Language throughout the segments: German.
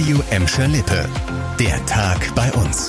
Radio Emscher Lippe. Der Tag bei uns.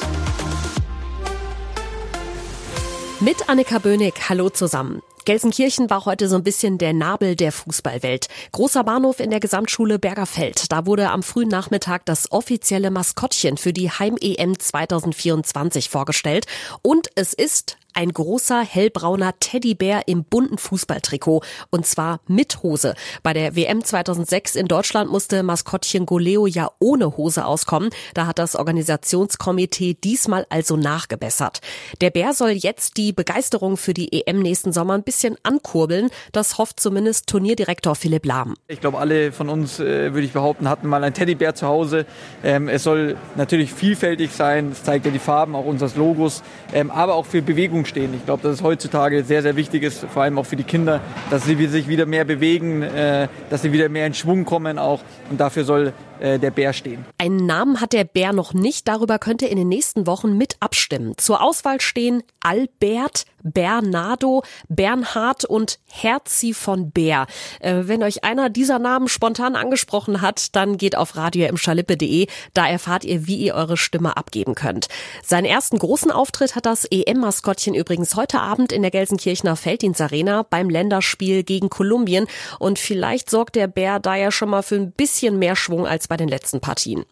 Mit Annika Böhnig, hallo zusammen. Gelsenkirchen war heute so ein bisschen der Nabel der Fußballwelt. Großer Bahnhof in der Gesamtschule Bergerfeld. Da wurde am frühen Nachmittag das offizielle Maskottchen für die Heim-EM 2024 vorgestellt. Und es ist ein großer hellbrauner Teddybär im bunten Fußballtrikot und zwar mit Hose. Bei der WM 2006 in Deutschland musste Maskottchen Goleo ja ohne Hose auskommen. Da hat das Organisationskomitee diesmal also nachgebessert. Der Bär soll jetzt die Begeisterung für die EM nächsten Sommer ein bisschen ankurbeln. Das hofft zumindest Turnierdirektor Philipp Lahm. Ich glaube, alle von uns, äh, würde ich behaupten, hatten mal einen Teddybär zu Hause. Ähm, es soll natürlich vielfältig sein. Es zeigt ja die Farben auch unseres Logos, ähm, aber auch für Bewegung Bewegung stehen. Ich glaube, dass es heutzutage sehr, sehr wichtig ist, vor allem auch für die Kinder, dass sie sich wieder mehr bewegen, äh, dass sie wieder mehr in Schwung kommen auch. Und dafür soll äh, der Bär stehen. Einen Namen hat der Bär noch nicht. Darüber könnt in den nächsten Wochen mit abstimmen. Zur Auswahl stehen Albert, Bernardo, Bernhard und Herzi von Bär. Äh, wenn euch einer dieser Namen spontan angesprochen hat, dann geht auf radioimschalippe.de. Da erfahrt ihr, wie ihr eure Stimme abgeben könnt. Seinen ersten großen Auftritt hat das EM-Maskottchen übrigens heute Abend in der Gelsenkirchener Felddienstarena beim Länderspiel gegen Kolumbien. Und vielleicht sorgt der Bär da ja schon mal für ein bisschen mehr Schwung als bei den letzten Partien.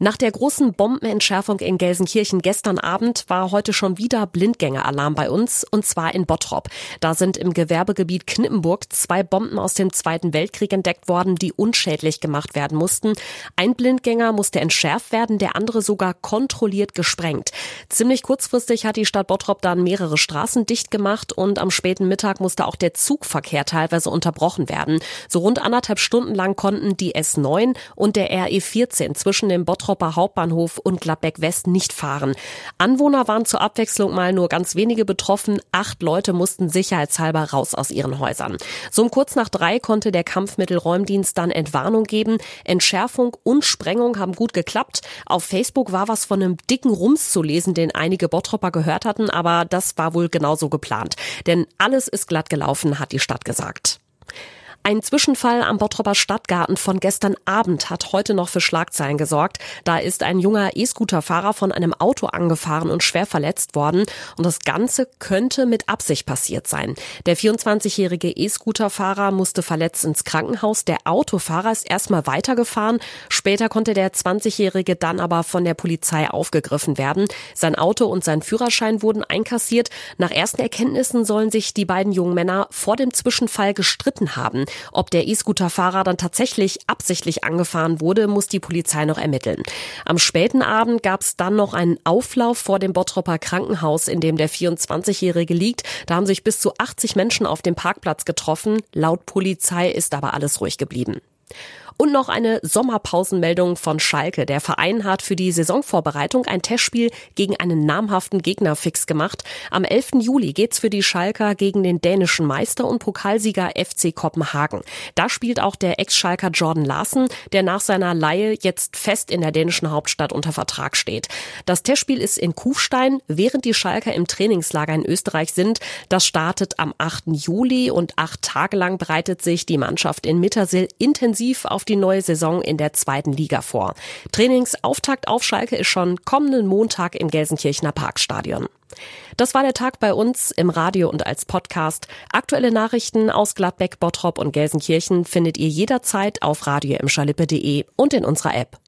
Nach der großen Bombenentschärfung in Gelsenkirchen gestern Abend war heute schon wieder Blindgängeralarm bei uns, und zwar in Bottrop. Da sind im Gewerbegebiet Knippenburg zwei Bomben aus dem Zweiten Weltkrieg entdeckt worden, die unschädlich gemacht werden mussten. Ein Blindgänger musste entschärft werden, der andere sogar kontrolliert gesprengt. Ziemlich kurzfristig hat die Stadt Bottrop dann mehrere Straßen dicht gemacht und am späten Mittag musste auch der Zugverkehr teilweise unterbrochen werden. So rund anderthalb Stunden lang konnten die S9 und der RE14 zwischen dem Bottrop Bottropper Hauptbahnhof und Gladbeck West nicht fahren. Anwohner waren zur Abwechslung mal nur ganz wenige betroffen. Acht Leute mussten sicherheitshalber raus aus ihren Häusern. So um kurz nach drei konnte der Kampfmittelräumdienst dann Entwarnung geben. Entschärfung und Sprengung haben gut geklappt. Auf Facebook war was von einem dicken Rums zu lesen, den einige Bottropper gehört hatten, aber das war wohl genauso geplant. Denn alles ist glatt gelaufen, hat die Stadt gesagt. Ein Zwischenfall am Bottroper Stadtgarten von gestern Abend hat heute noch für Schlagzeilen gesorgt. Da ist ein junger E-Scooter-Fahrer von einem Auto angefahren und schwer verletzt worden. Und das Ganze könnte mit Absicht passiert sein. Der 24-jährige E-Scooter-Fahrer musste verletzt ins Krankenhaus. Der Autofahrer ist erstmal weitergefahren. Später konnte der 20-jährige dann aber von der Polizei aufgegriffen werden. Sein Auto und sein Führerschein wurden einkassiert. Nach ersten Erkenntnissen sollen sich die beiden jungen Männer vor dem Zwischenfall gestritten haben. Ob der E-Scooter-Fahrer dann tatsächlich absichtlich angefahren wurde, muss die Polizei noch ermitteln. Am späten Abend gab es dann noch einen Auflauf vor dem Bottropper Krankenhaus, in dem der 24-Jährige liegt. Da haben sich bis zu 80 Menschen auf dem Parkplatz getroffen. Laut Polizei ist aber alles ruhig geblieben. Und noch eine Sommerpausenmeldung von Schalke. Der Verein hat für die Saisonvorbereitung ein Testspiel gegen einen namhaften Gegner fix gemacht. Am 11. Juli geht's für die Schalker gegen den dänischen Meister und Pokalsieger FC Kopenhagen. Da spielt auch der Ex-Schalker Jordan Larsen, der nach seiner Leihe jetzt fest in der dänischen Hauptstadt unter Vertrag steht. Das Testspiel ist in Kufstein, während die Schalker im Trainingslager in Österreich sind. Das startet am 8. Juli und acht Tage lang bereitet sich die Mannschaft in Mittersill intensiv auf die neue Saison in der zweiten Liga vor. Trainingsauftakt auf Schalke ist schon kommenden Montag im Gelsenkirchener Parkstadion. Das war der Tag bei uns im Radio und als Podcast. Aktuelle Nachrichten aus Gladbeck, Bottrop und Gelsenkirchen findet ihr jederzeit auf radio und in unserer App.